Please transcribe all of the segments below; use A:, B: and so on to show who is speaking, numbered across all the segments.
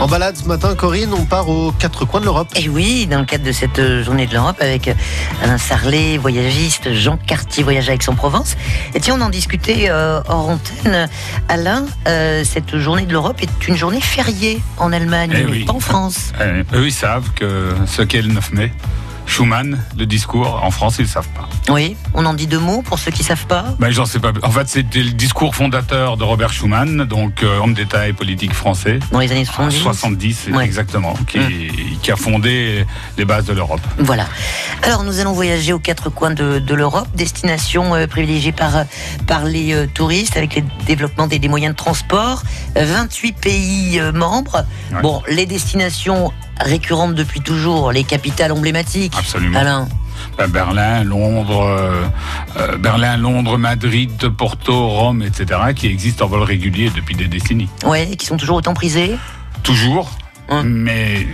A: En balade ce matin, Corinne, on part aux quatre coins de l'Europe.
B: Et oui, dans le cadre de cette euh, journée de l'Europe avec euh, Alain Sarlet, voyagiste, Jean Cartier, voyage avec son Provence. Et tiens, on en discutait euh, hors antenne. Alain, euh, cette journée de l'Europe est une journée fériée en Allemagne,
C: Eh
B: mais
C: oui.
B: pas en France.
C: Euh, eux, ils savent que ce qu'est le 9 mai, Schumann, le discours, en France, ils ne savent pas.
B: Oui, on en dit deux mots pour ceux qui savent pas.
C: Ben, j'en sais pas. En fait, c'était le discours fondateur de Robert Schumann, donc euh, homme d'État et politique français.
B: Dans les années
C: en
B: 70.
C: 70,
B: Ouais.
C: exactement, qui,
B: Hum.
C: qui a fondé les bases de l'Europe.
B: Voilà. Alors nous allons voyager aux quatre coins de, de l'Europe, destination euh, privilégiée par, par les euh, touristes avec le développement des, des moyens de transport. Euh, 28 pays euh, membres.
C: Ouais.
B: Bon, les destinations récurrentes depuis toujours, les capitales emblématiques.
C: Absolument.
B: Alain,
C: Ben, Berlin, Londres, euh, euh, Berlin, Londres, Madrid, Porto, Rome, etc., qui existent en vol régulier depuis des décennies.
B: ouais, qui sont toujours autant prisés.
C: Toujours,
B: Hum.
C: mais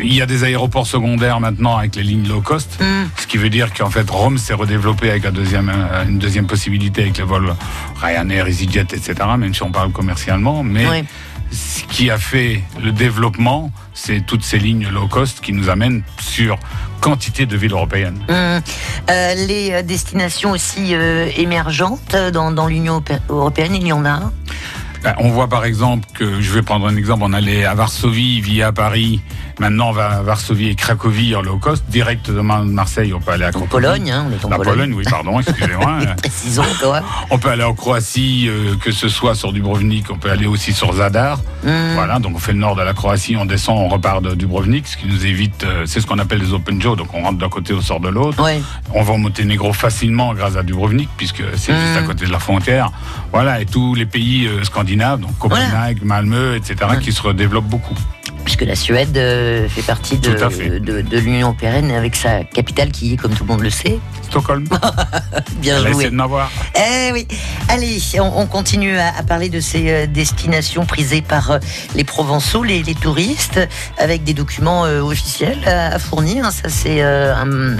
C: il y a des aéroports secondaires maintenant avec les lignes low cost.
B: Hmm.
C: Ce qui veut dire qu'en fait Rome s'est redéveloppé avec un deuxième, euh, une deuxième possibilité avec les vols Ryanair, EasyJet, etc. Même si on parle commercialement, mais. Ce qui a fait le développement, c'est toutes ces lignes low cost qui nous amènent sur quantité de villes européennes.
B: Hmm. Euh, les euh, destinations aussi euh, émergentes dans, dans l'Union europé- européenne, il y en a.
C: Ben, On voit par exemple que, je vais prendre un exemple, on allait à Varsovie via Paris, maintenant on va à Varsovie et Cracovie en low cost, direct de Mar- Marseille, on peut aller à
B: En. Pologne, hein, on est en
C: La
B: Pologne.
C: Pologne, oui, pardon, excusez-moi.
B: Précisons.
C: On peut aller en Croatie, euh, que ce soit sur Dubrovnik, on peut aller aussi sur Zadar.
B: Hmm.
C: Voilà, donc on fait le nord de la Croatie, on descend, on repart de Dubrovnik, ce qui nous évite, euh, c'est ce qu'on appelle les open jaw, donc on rentre d'un côté, on sort de l'autre.
B: Ouais.
C: On va au Monténégro facilement grâce à Dubrovnik, puisque c'est juste
B: Mm.
C: à côté de la frontière. Voilà, et tous les pays euh, scandinaves, donc Copenhague, Malmö, etc.,
B: Ouais.
C: qui se redéveloppent beaucoup.
B: Puisque la Suède euh, fait partie de,
C: fait.
B: de, de l'Union européenne avec sa capitale qui est, comme tout le monde le sait,
C: Stockholm,
B: bien joué.
C: de n'avoir.
B: Eh oui. Allez, on, on continue à, à parler de ces euh, destinations prisées par euh, les Provençaux, les, les touristes, avec des documents euh, officiels à, à fournir. Ça, c'est euh, un-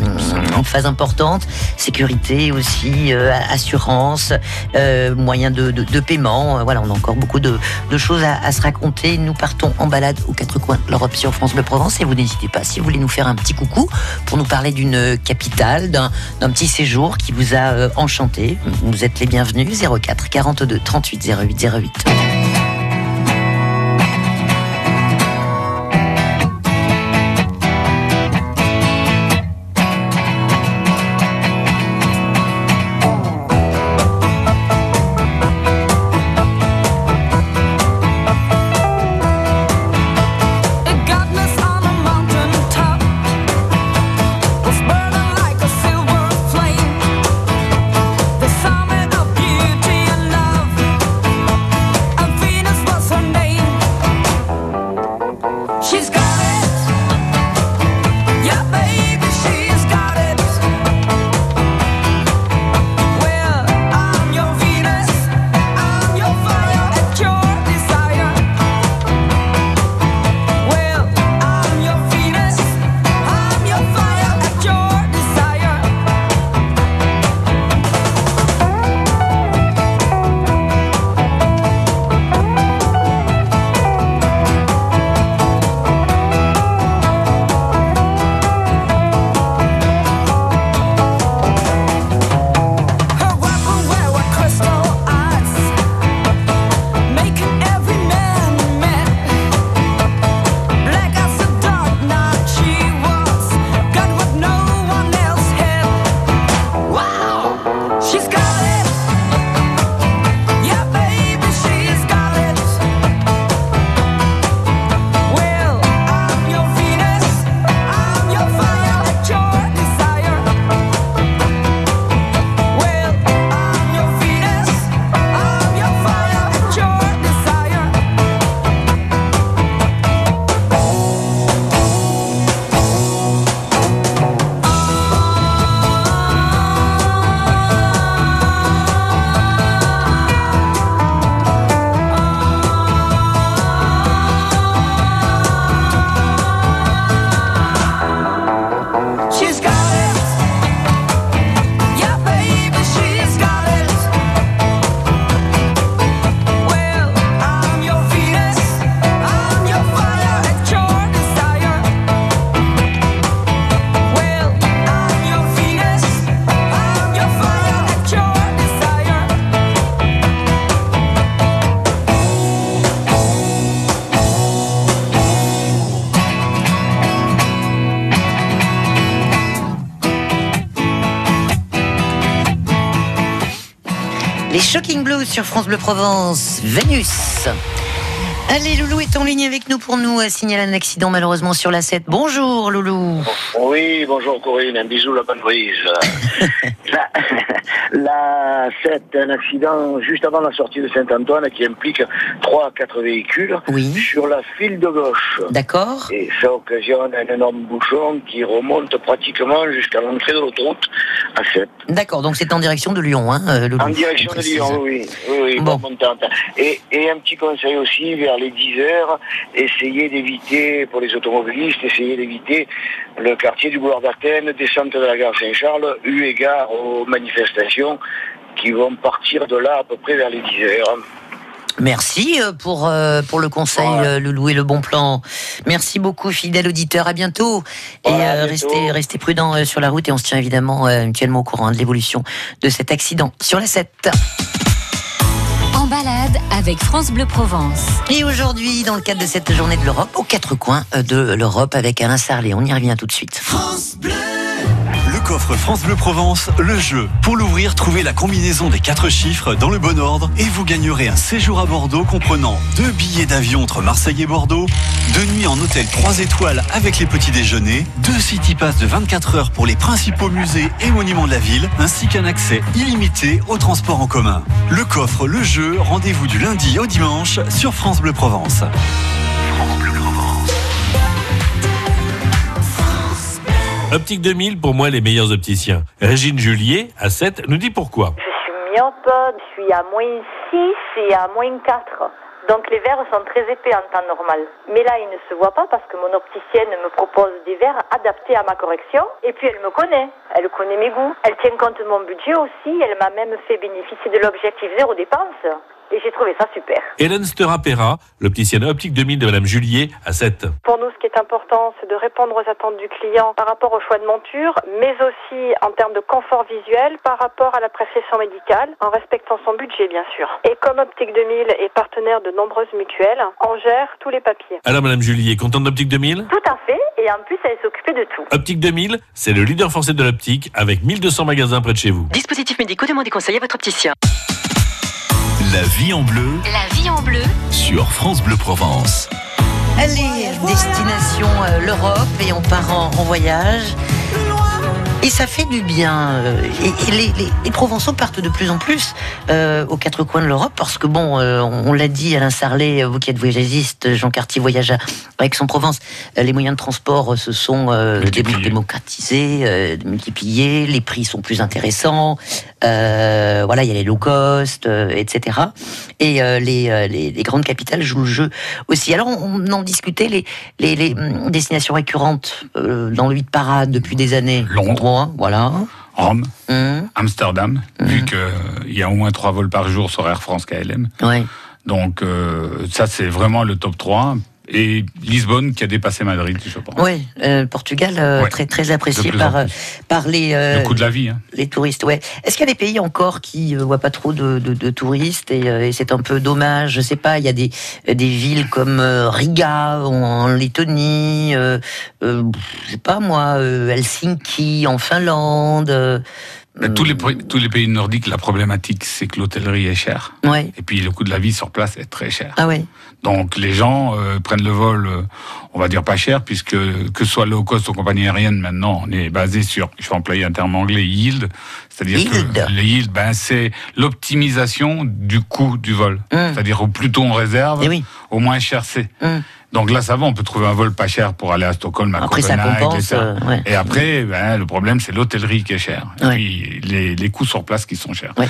B: une phase importante. Sécurité aussi, assurance, moyens de, de- paiement. Voilà, on a encore beaucoup de, de choses à, à se raconter. Nous partons en balade aux quatre coins de l'Europe sur France Bleu Provence. Et vous n'hésitez pas, si vous voulez nous faire un petit coucou pour nous parler d'une capitale, d'un d'un petit séjour qui vous a euh, enchanté. Vous êtes les bienvenus. 04 42 38 08 08. Sur France Bleu Provence, Vénus. Allez, Loulou est en ligne avec nous pour nous euh, signaler un accident malheureusement sur la 7. Bonjour Loulou.
D: Oui, bonjour Corinne, un bisou la bonne brise. la, la 7, un accident juste avant la sortie de Saint-Antoine qui implique 3 à 4 véhicules
B: Oui.
D: sur la file de gauche.
B: D'accord
D: Et ça occasionne un énorme bouchon qui remonte pratiquement jusqu'à l'entrée de l'autoroute à 7.
B: D'accord, donc c'est en direction de Lyon, hein, euh, Loulou.
D: En direction
B: on
D: de. Lyon, oui. Oui, oui,
B: Bon.
D: montante. Et, et un petit conseil aussi, vers les 10 heures, essayez d'éviter, pour les automobilistes, essayez d'éviter le quartier du boulevard d'Athènes, descente de la gare Saint-Charles, eu égard aux manifestations qui vont partir de là à peu près vers les 10 heures.
B: Merci euh, pour, euh, pour le conseil,
D: Voilà.
B: euh, Loulou, et le bon plan. Merci beaucoup, fidèle auditeur. À bientôt. et
D: Voilà, à bientôt.
B: restez, restez prudents euh, sur la route et on se tient évidemment mutuellement au courant de l'évolution de cet accident sur la 7.
E: Balade avec France Bleu Provence.
B: Et aujourd'hui, dans le cadre de cette journée de l'Europe, aux quatre coins de l'Europe avec Alain Sarlet. On y revient tout de suite.
F: Le coffre France Bleu Provence, le jeu. Pour l'ouvrir, trouvez la combinaison des quatre chiffres dans le bon ordre et vous gagnerez un séjour à Bordeaux comprenant deux billets d'avion entre Marseille et Bordeaux, deux nuits en hôtel 3 étoiles avec les petits déjeuners, deux city pass de 24 heures pour les principaux musées et monuments de la ville, ainsi qu'un accès illimité au transport en commun. Le coffre, le jeu, rendez-vous du lundi au dimanche sur France Bleu Provence.
G: Optique 2000, pour moi, les meilleurs opticiens. Régine Julier, à 7, nous dit pourquoi.
H: Je suis myope, je suis à moins 6 et à moins 4. Donc les verres sont très épais en temps normal. Mais là, ils ne se voient pas parce que mon opticienne me propose des verres adaptés à ma correction. Et puis elle me connaît. Elle connaît mes goûts. Elle tient compte de mon budget aussi. Elle m'a même fait bénéficier de l'objectif zéro dépense. Et j'ai trouvé ça super.
G: Hélène Stera-Pera, l'opticienne Optique 2000 de Madame Julier, à 7.
H: Pour nous, ce qui est important, c'est de répondre aux attentes du client par rapport au choix de monture, mais aussi en termes de confort visuel par rapport à la prescription médicale, en respectant son budget, bien sûr. Et comme Optique 2000 est partenaire de nombreuses mutuelles, on gère tous les papiers.
G: Alors, Madame Julier, contente d'Optique 2000
H: Tout à fait, et en plus, elle s'occupait de tout.
G: Optique 2000, c'est le leader français de l'optique avec 1200 magasins près de chez vous.
I: Dispositifs médicaux, demandez conseil à votre opticien.
F: La vie en bleu
E: La vie en bleu
F: sur France Bleu Provence.
B: Allez, destination euh, l'Europe et on part en, en voyage. Et ça fait du bien. euh, Et, et les, les- les Provençaux partent de plus en plus euh, aux quatre coins de l'Europe parce que bon, euh, on, on l'a dit, Alain Sarlet, euh, vous qui êtes voyagiste, Jean Cartier voyage à Aix-en-Provence, euh, les moyens de transport euh, se sont euh, démocratisés, euh, multipliés, les prix sont plus intéressants. euh, voilà, il y a les low cost, euh, etc. Et euh, les, euh, les, les grandes capitales jouent le jeu aussi. Alors, on, on en discutait, les, les, les hum, destinations récurrentes euh, dans le 8 parade depuis des années.
C: Londres.
B: Voilà.
C: Rome,
B: Hum,
C: Amsterdam, vu qu'il y a au moins trois vols par jour sur Air France KLM.
B: ouais.
C: Donc euh, ça, c'est vraiment le top 3. Et Lisbonne qui a dépassé Madrid, je pense.
B: Ouais, euh, Portugal euh,
C: Ouais.
B: très très apprécié par euh, par les euh,
C: Le coût de la vie. Hein.
B: les touristes. Ouais. Est-ce qu'il y a des pays encore qui euh, voient pas trop de, de, de touristes et, euh, et c'est un peu dommage. Je sais pas. Il y a des des villes comme euh, Riga en, en Lettonie, euh, euh, je sais pas moi, euh, Helsinki en Finlande. Euh,
C: Tous, les, tous les pays nordiques, la problématique, c'est que l'hôtellerie est chère.
B: Ouais.
C: Et puis le coût de la vie sur place est très cher.
B: Ah ouais.
C: Donc les gens euh, prennent le vol, euh, on va dire pas cher, puisque que ce soit low cost ou compagnie aérienne, maintenant on est basé sur, je vais employer un terme anglais, yield, c'est-à-dire que le yield, ben, c'est l'optimisation du coût du vol.
B: Hum.
C: C'est-à-dire au plus tôt on réserve,
B: Eh oui.
C: au moins cher c'est.
B: Hum.
C: Donc là ça va, on peut trouver un vol pas cher pour aller à Stockholm, à
B: Après ça compense.
C: etc.
B: euh, ouais.
C: Et après, ben, le problème c'est l'hôtellerie qui est chère. Et puis les, les coûts sur place qui sont chers.
B: Ouais.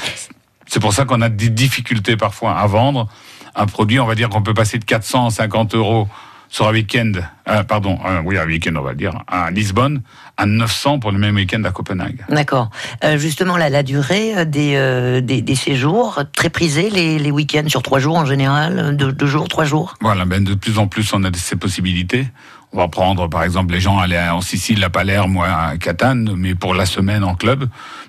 C: C'est pour ça qu'on a des difficultés parfois à vendre un produit. On va dire qu'on peut passer de 450 euros sur un week-end, euh, pardon, euh, oui, un week-end, on va dire, à Lisbonne, à 900 pour le même week-end à Copenhague.
B: D'accord. Euh, justement, la, la durée euh, des, euh, des, des séjours, très prisés, les, les week-ends sur trois jours en général, deux, deux jours, trois jours?
C: Voilà, ben de plus en plus, on a ces possibilités. On va prendre, par exemple, les gens allaient en Sicile, à Palerme ou à Catane, mais pour la semaine en club.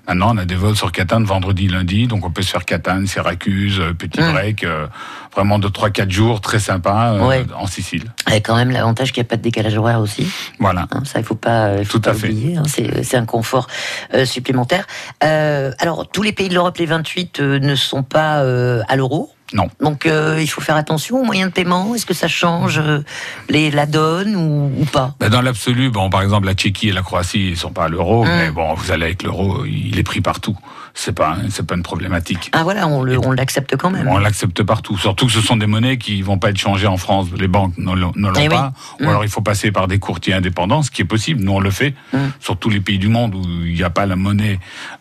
C: Maintenant, on a des vols sur Catane vendredi, lundi, donc on peut se faire Catane, Syracuse, euh, petit
B: Mm.
C: break, euh, vraiment de 3-4 jours, très sympa, euh,
B: Ouais.
C: en Sicile.
B: Avec quand même l'avantage qu'il n'y a pas de décalage horaire aussi.
C: Voilà.
B: Hein, ça, il faut pas, il faut
C: Tout
B: pas
C: à fait.
B: oublier. hein, c'est un confort euh, supplémentaire. Alors, tous les pays de l'Europe, les 28, euh, ne sont pas à l'euro.
C: Non.
B: Donc, euh, il faut faire attention aux moyens de paiement. Est-ce que ça change euh, les, la donne ou, ou pas?
C: Ben, dans l'absolu, bon, par exemple, la Tchéquie et la Croatie, ils sont pas à l'euro,
B: Mm.
C: mais bon, vous allez avec l'euro, il est pris partout. C'est pas, c'est pas une problématique.
B: Ah voilà, on le- on l'accepte quand même.
C: On l'accepte partout. Surtout que ce sont des monnaies qui vont pas être changées en France. Les banques ne l'ont
B: Eh
C: pas.
B: Mm.
C: Ou alors il faut passer par des courtiers indépendants, ce qui est possible. Nous, on le fait.
B: Mm.
C: Sur tous les pays du monde où il n'y a pas la monnaie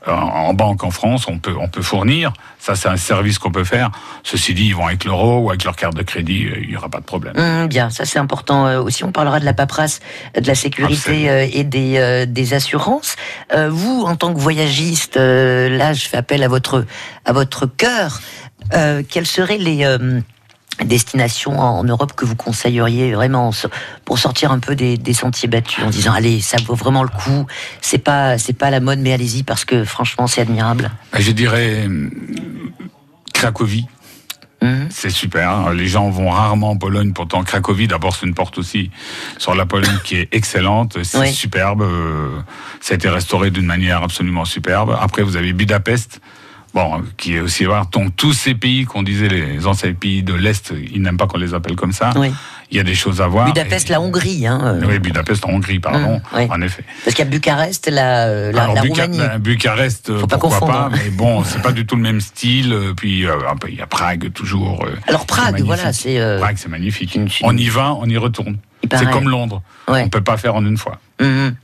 C: euh, en banque en France, on peut, on peut fournir. Ça, c'est un service qu'on peut faire. Ceci dit, ils vont avec l'euro ou avec leur carte de crédit, euh, il n'y aura pas de problème.
B: Hum, bien, ça c'est important euh, aussi. On parlera de la paperasse, de la sécurité et des, euh, des assurances. Euh, vous, en tant que voyagiste, euh, là, je fais appel à votre à votre cœur. Euh, quelles seraient les euh, destinations en Europe que vous conseilleriez vraiment pour sortir un peu des, des sentiers battus en disant allez, ça vaut vraiment le coup. C'est pas c'est pas la mode, mais allez-y parce que franchement, c'est admirable.
C: Je dirais hum, Cracovie.
B: Hum.
C: C'est super. hein. Les gens vont rarement en Pologne. Pourtant, Cracovie, d'abord, c'est une porte aussi sur la Pologne qui est excellente. C'est
B: Oui.
C: superbe. euh, Ça a été restauré d'une manière absolument superbe. Après, vous avez Budapest. Bon, qui est aussi voir. Donc, tous ces pays qu'on disait, les anciens pays de l'Est, ils n'aiment pas qu'on les appelle comme ça.
B: Oui.
C: Il y a des choses à voir.
B: Budapest, la Hongrie, hein, euh,
C: oui, Budapest en Hongrie, pardon.
B: Hum, oui.
C: En effet.
B: parce qu'il y a Bucarest, la, euh, la,
C: Alors,
B: la
C: Buca-
B: Roumanie.
C: ben, Bucarest, euh,
B: Faut pas
C: pourquoi
B: confondre,
C: pas,
B: hein.
C: mais bon, c'est pas du tout le même style. euh, Puis euh, il y a Prague toujours. euh,
B: Alors Prague, voilà, c'est. euh,
C: Prague, c'est magnifique. On y va, on y retourne. C'est comme Londres.
B: Ouais.
C: On peut pas faire en une fois.
B: Mhm.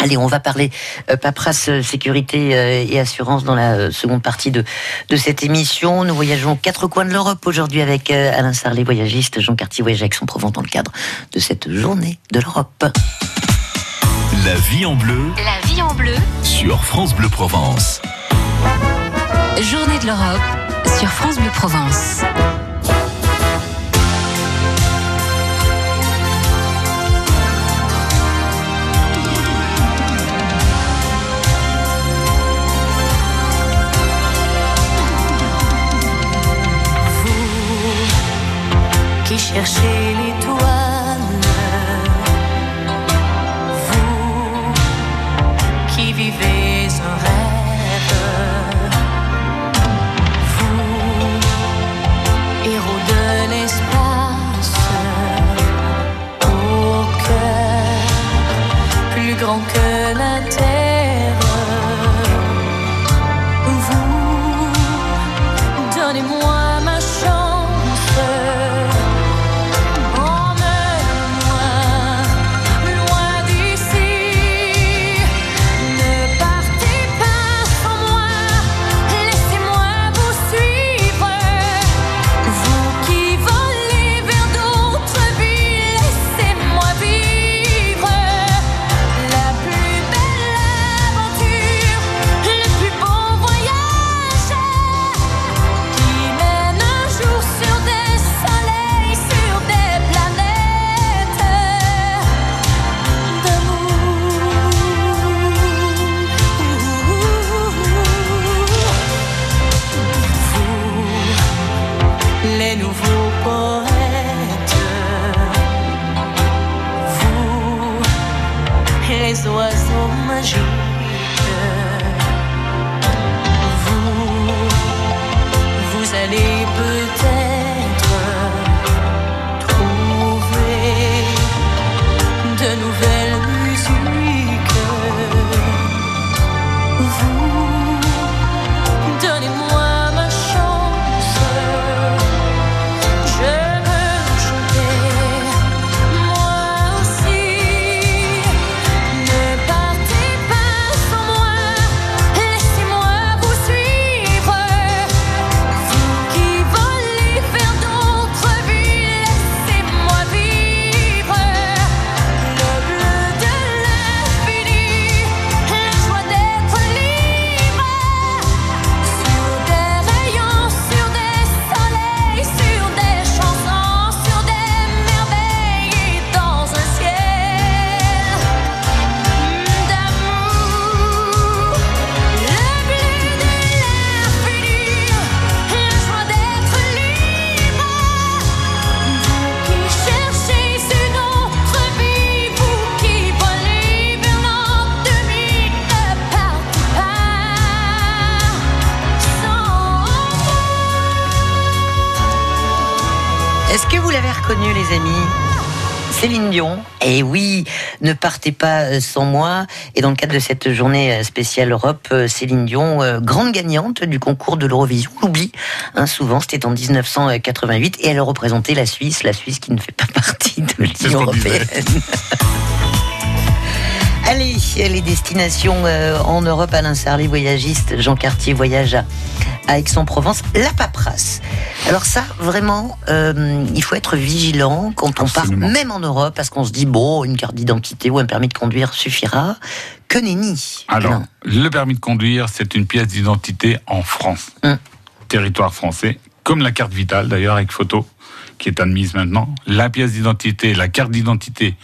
B: Allez, on va parler euh, paperasse, euh, sécurité euh, et assurance dans la euh, seconde partie de, de cette émission. Nous voyageons aux quatre coins de l'Europe aujourd'hui avec euh, Alain Sarlet, voyagiste, Jean Cartier, voyage avec son provence dans le cadre de cette journée de l'Europe.
F: La vie en bleu
E: La vie en bleu,
F: sur France Bleu Provence.
E: journée de l'Europe sur France Bleu Provence.
J: Qui les nouveaux poètes, vous, les oiseaux magiques. Vous
B: l'avez reconnu, les amis Céline Dion. Et oui, ne partez pas euh, sans moi. Et dans le cadre de cette journée euh, spéciale Europe, euh, Céline Dion, grande gagnante du concours de l'Eurovision, on l'oublie hein, souvent, c'était en 1988, et elle représentait la Suisse, la Suisse qui ne fait pas partie de l'Union européenne. Allez, les destinations euh, en Europe, Alain Sarlet, voyagiste, Jean Cartier voyage à, à Aix-en-Provence. La paperasse. Alors ça, vraiment, euh, il faut être vigilant quand on
C: Absolument.
B: part, même en Europe, parce qu'on se dit, bon, une carte d'identité ou un permis de conduire suffira. Que nenni.
C: Alors, le permis de conduire, c'est une pièce d'identité en France,
B: Hum.
C: territoire français, comme la carte vitale d'ailleurs avec photo, qui est admise maintenant. La pièce d'identité, la carte d'identité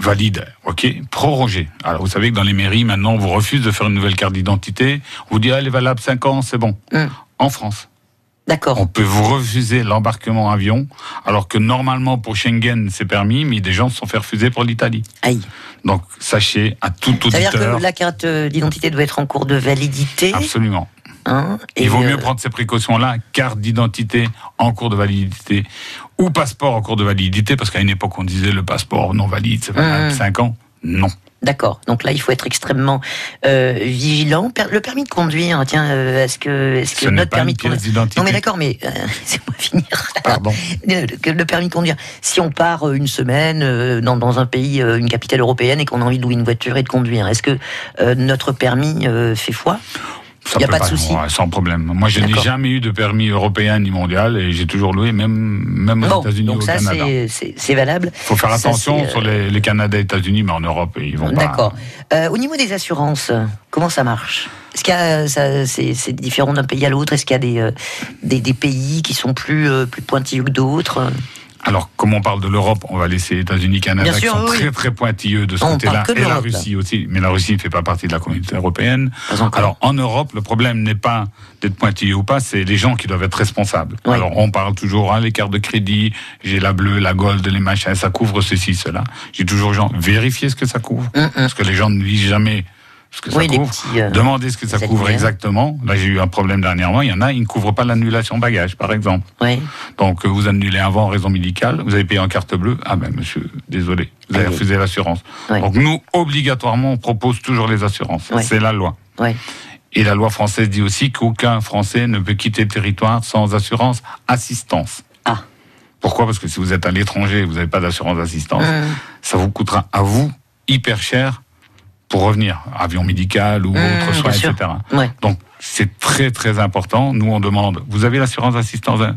C: valide, ok, prorogée. Alors vous savez que dans les mairies maintenant, on vous refuse de faire une nouvelle carte d'identité, on vous dit ah, elle est valable 5 ans, c'est bon.
B: Hum.
C: En France,
B: D'accord.
C: on peut vous refuser l'embarquement en avion, alors que normalement pour Schengen c'est permis, mais des gens se sont fait refuser pour l'Italie.
B: Aïe.
C: Donc sachez à tout auditeur,
B: que la carte euh, d'identité doit être en cours de validité.
C: absolument.
B: Hein,
C: Il vaut
B: euh,
C: mieux prendre ces précautions-là, carte d'identité en cours de validité ou passeport en cours de validité, parce qu'à une époque on disait le passeport non valide, c'est valable
B: Mhm.
C: 5 ans. Non.
B: D'accord. Donc là, il faut être extrêmement euh, vigilant. Le permis de conduire, tiens, euh, est-ce que, est-ce que
C: Ce
B: notre
C: pas
B: permis de conduire. Non, mais d'accord, mais euh, laissez-moi finir.
C: Pardon.
B: Le, permis de conduire. Si on part euh, une semaine euh, dans, dans un pays, euh, une capitale européenne, et qu'on a envie de louer une voiture et de conduire, est-ce que euh, notre permis euh, fait foi?
C: Ça
B: Y a pas de souci.
C: sans problème. Moi, je n'ai jamais eu de permis européen ni mondial et j'ai toujours loué, même, même aux États-Unis ou
B: donc
C: au
B: ça,
C: Canada.
B: c'est- valable.
C: Il faut faire
B: Ça,
C: attention
B: c'est, euh,
C: sur les, les Canada et États-Unis, mais en Europe, ils vont pas.
B: D'accord. Euh, au niveau des assurances, comment ça marche? Est-ce qu'il y a, ça, c'est, différent d'un pays à l'autre? Est-ce qu'il y a des, euh, des, des pays qui sont plus, plus pointilleux que d'autres?
C: Alors, comme on parle de l'Europe, on va laisser États-Unis, Canada, qui sont
B: oui.
C: très très pointilleux de ce côté-là, et la
B: là.
C: Russie aussi. Mais la Russie ne fait pas partie de la communauté européenne. Alors, en Europe, le problème n'est pas d'être pointilleux ou pas, c'est les gens qui doivent être responsables. Alors, on parle toujours, hein, les cartes de crédit, j'ai la bleue, la gold, les machins, ça couvre ceci, cela. J'ai toujours gens, vérifiez ce que ça couvre.
B: Hum, hum.
C: Parce que les gens ne lisent jamais ce que
B: Oui, les
C: couvre.
B: petits, euh,
C: Demandez ce que ça couvre
B: annuaires.
C: exactement. Là, j'ai eu un problème dernièrement. Il y en a, ils ne couvrent pas l'annulation bagage, par exemple.
B: Oui.
C: Donc, euh, vous annulez avant en raison médicale, vous avez payé en carte bleue. Ah ben, monsieur, désolé, vous avez
B: Ah oui.
C: refusé l'assurance.
B: Oui.
C: Donc, nous, obligatoirement, on propose toujours les assurances. C'est la loi. Et la loi française dit aussi qu'aucun Français ne peut quitter le territoire sans assurance assistance.
B: Ah.
C: Pourquoi? Parce que si vous êtes à l'étranger et vous n'avez pas d'assurance assistance,
B: Hum.
C: ça vous coûtera à vous hyper cher pour revenir, avion médical ou
B: Hum,
C: autre soin, etc.
B: Ouais.
C: Donc c'est très très important. Nous on demande, vous avez l'assurance assistance hein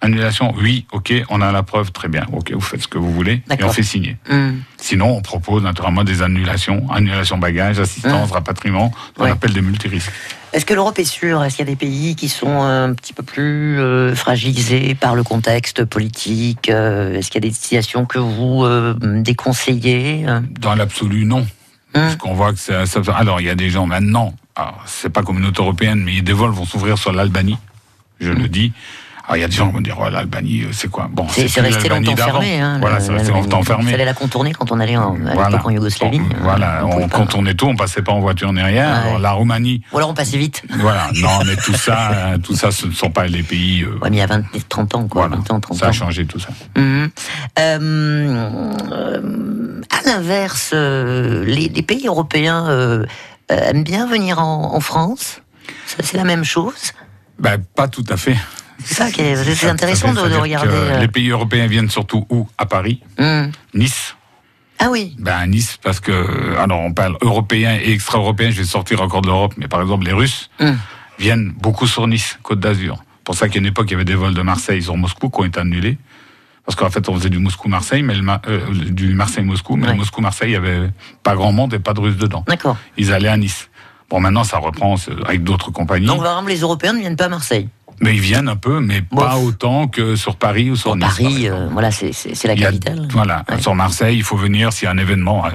C: annulation? Oui, ok, on a la preuve, très bien. Ok, vous faites ce que vous voulez et on fait signer.
B: Hum.
C: Sinon, on propose naturellement des annulations, annulation bagage, assistance, rapatriement, ce qu'on
B: Hum. Ouais.
C: appelle des multirisques.
B: Est-ce que l'Europe est sûre? Est-ce qu'il y a des pays qui sont un petit peu plus euh, fragilisés par le contexte politique Euh, Est-ce qu'il y a des destinations que vous euh, déconseillez?
C: Dans l'absolu, non. Parce qu'on voit que c'est. ça- Alors, il y a des gens maintenant, c'est pas communauté européenne, mais des vols vont s'ouvrir sur l'Albanie, je le dis. Alors, il y a des gens qui vont dire, oh, l'Albanie, euh, c'est quoi? Bon,
B: C'est c'est resté longtemps fermé. Hein,
C: Voilà, c'est resté longtemps
B: Il
C: fermé.
B: fallait la contourner quand on allait en,
C: Voilà.
B: en Yougoslavie.
C: On-
B: hein,
C: Voilà,
B: on
C: on,
B: pouvait pas.
C: contournait tout, on passait pas en voiture ni rien. Alors, la Roumanie,
B: Ou alors on passait vite.
C: voilà, non, mais tout ça, euh, tout ça, ce ne sont pas les pays. euh,
B: Ouais, mais il y a 20, 30 ans, quoi.
C: voilà,
B: 20 ans, 30
C: ça a
B: ans.
C: changé tout ça.
B: Euh, euh, à l'inverse, les, les pays européens aiment bien venir en, en France? C'est la même chose?
C: Ben, pas tout à fait.
B: C'est ça qui est, c'est
C: Ça-
B: intéressant
C: ça
B: de, regarder. euh,
C: Les pays européens viennent surtout où? À Paris,
B: hum.
C: Nice.
B: Ah oui.
C: Ben à Nice, parce que, alors on parle européen et extra-européen, je vais sortir encore de l'Europe, mais par exemple les Russes
B: Hum.
C: viennent beaucoup sur Nice, Côte d'Azur. Pour ça qu'à une époque, il y avait des vols de Marseille sur Moscou qui ont été annulés. Parce qu'en fait, on faisait du Moscou-Marseille, mais le Ma- euh, du Marseille-Moscou, mais
B: Ouais.
C: le Moscou-Marseille, il y avait pas grand monde et pas de Russes dedans.
B: D'accord.
C: Ils allaient à Nice. Bon, maintenant, ça reprend avec d'autres compagnies.
B: Donc, par exemple, les Européens ne viennent pas à Marseille.
C: Mais ils viennent un peu, mais pas autant que sur Paris ou sur Nice. par
B: Paris, euh, voilà, c'est la
C: a-
B: capitale.
C: voilà,
B: Ouais.
C: sur Marseille, il faut venir s'il y a un événement. euh,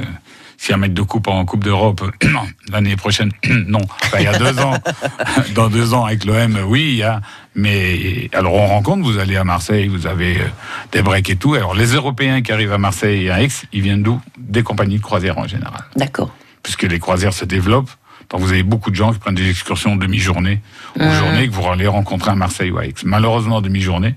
C: s'il y a un mec de coupe en Coupe d'Europe, l'année prochaine, non. Enfin, il y a deux ans, dans deux ans avec l'OM, oui, il y a. Mais alors on rencontre, vous allez à Marseille, vous avez euh, des breaks et tout. Alors les Européens qui arrivent à Marseille et à Aix, ils viennent d'où? Des compagnies de croisière en général.
B: D'accord.
C: Puisque les croisières se développent. Donc vous avez beaucoup de gens qui prennent des excursions demi-journée ou
B: Mhm.
C: journée que vous allez rencontrer à Marseille ou à Aix. Malheureusement, demi-journée.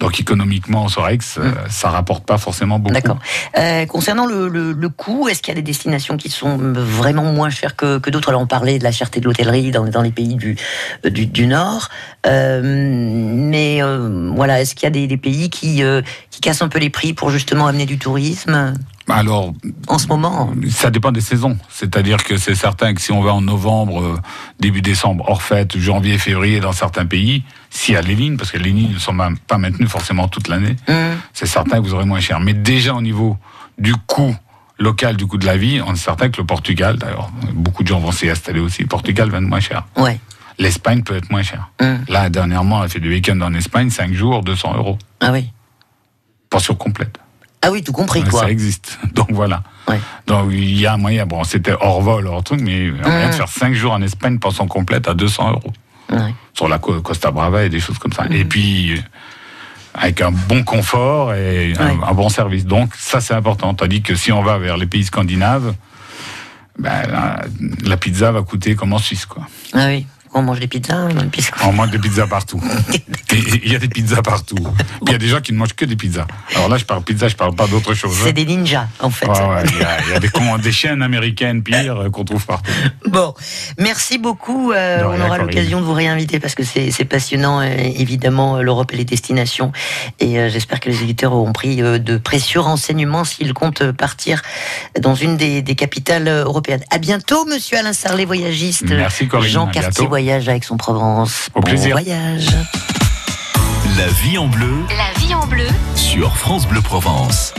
C: Donc économiquement, c'est vrai que ça, rapporte pas forcément beaucoup.
B: D'accord. Euh, concernant le, le- le coût, est-ce qu'il y a des destinations qui sont vraiment moins chères que, que d'autres? Alors on parlait de la cherté de l'hôtellerie dans, dans les pays du, du, du Nord, Euh, mais euh, voilà, est-ce qu'il y a des, des pays qui, euh, qui cassent un peu les prix pour justement amener du tourisme?
C: Alors,
B: en ce moment
C: ça dépend des saisons. C'est-à-dire que c'est certain que si on va en novembre, euh, début décembre, hors fête, janvier, février, dans certains pays, s'il y a les lignes, parce que les lignes ne sont pas maintenues forcément toute l'année,
B: Hum,
C: c'est certain que vous aurez moins cher. Mais déjà au niveau du coût local, du coût de la vie, on est certain que le Portugal, d'ailleurs, beaucoup de gens vont s'y installer aussi, le Portugal va être moins cher.
B: Ouais.
C: L'Espagne peut être moins cher.
B: Hum.
C: Là, dernièrement, a fait du week-end en Espagne, 5 jours, 200 euros.
B: Ah oui.
C: Pension complète.
B: Ah oui, tout compris quoi.
C: Ça existe. Donc voilà.
B: Ouais.
C: Donc il y a un moyen. Bon, c'était hors vol, hors truc, mais moyen
B: Mm.
C: de faire 5 jours en Espagne, pension complète à 200 euros.
B: Ouais.
C: Sur la co- Costa Brava et des choses comme ça. Et puis, avec un bon confort et un,
B: Ouais.
C: un bon service. Donc ça, c'est important. Tandis que si on va vers les pays scandinaves, ben, la, la pizza va coûter comme en Suisse, quoi.
B: Ah oui. On mange des pizzas,
C: On mange des pizzas partout. Il y a des pizzas partout. Il y a des gens qui ne mangent que des pizzas. Alors là, je parle pizza, je parle pas d'autre chose. hein.
B: C'est des ninjas en fait.
C: Ouais, il y a, il y a des, chaînes américaines pires qu'on trouve partout.
B: Bon, merci beaucoup. Euh, on aura l'occasion de vous réinviter parce que c'est passionnant, euh, évidemment, euh, l'Europe et les destinations. Et euh, j'espère que les éditeurs auront pris de précieux renseignements s'ils comptent partir dans une des, des capitales européennes. À bientôt, monsieur Alain Sarlet, voyagiste.
C: Merci, Corinne.
B: Jean Cartier. Voyage avec son Provence.
C: Au
B: bon
C: plaisir.
B: voyage.
F: La vie en bleu
E: La vie en bleu
F: sur France Bleu Provence.